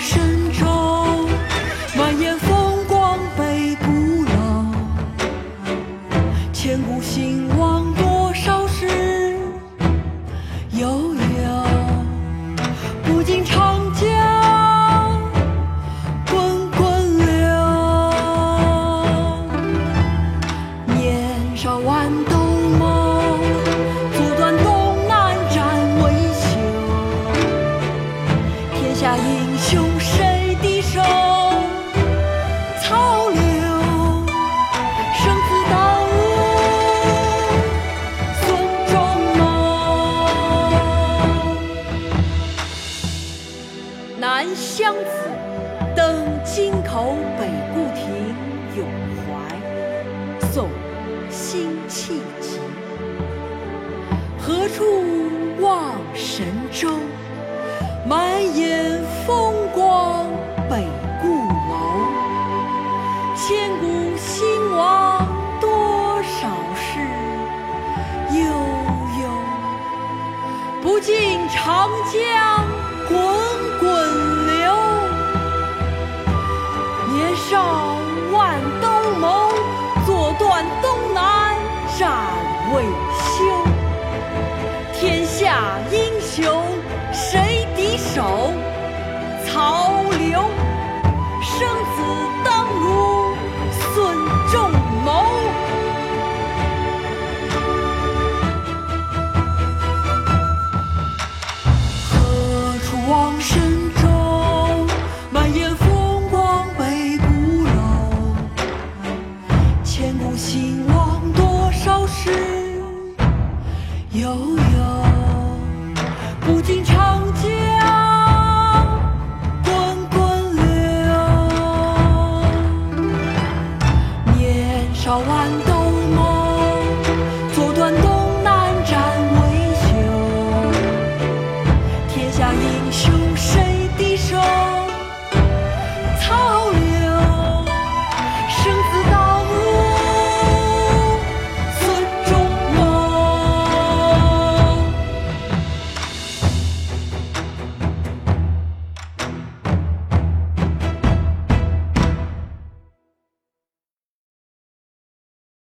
神州满眼风光北古老，千古兴亡多少事，悠悠不尽长江滚滚流。年少。相子，登京口北固亭咏怀。宋·辛弃疾。何处望神州？满眼风光北固楼。千古兴亡多少事，悠悠。不尽长江万兜鍪，坐断东南战未休。千古兴亡多少事，悠悠不尽长江滚滚流。年少万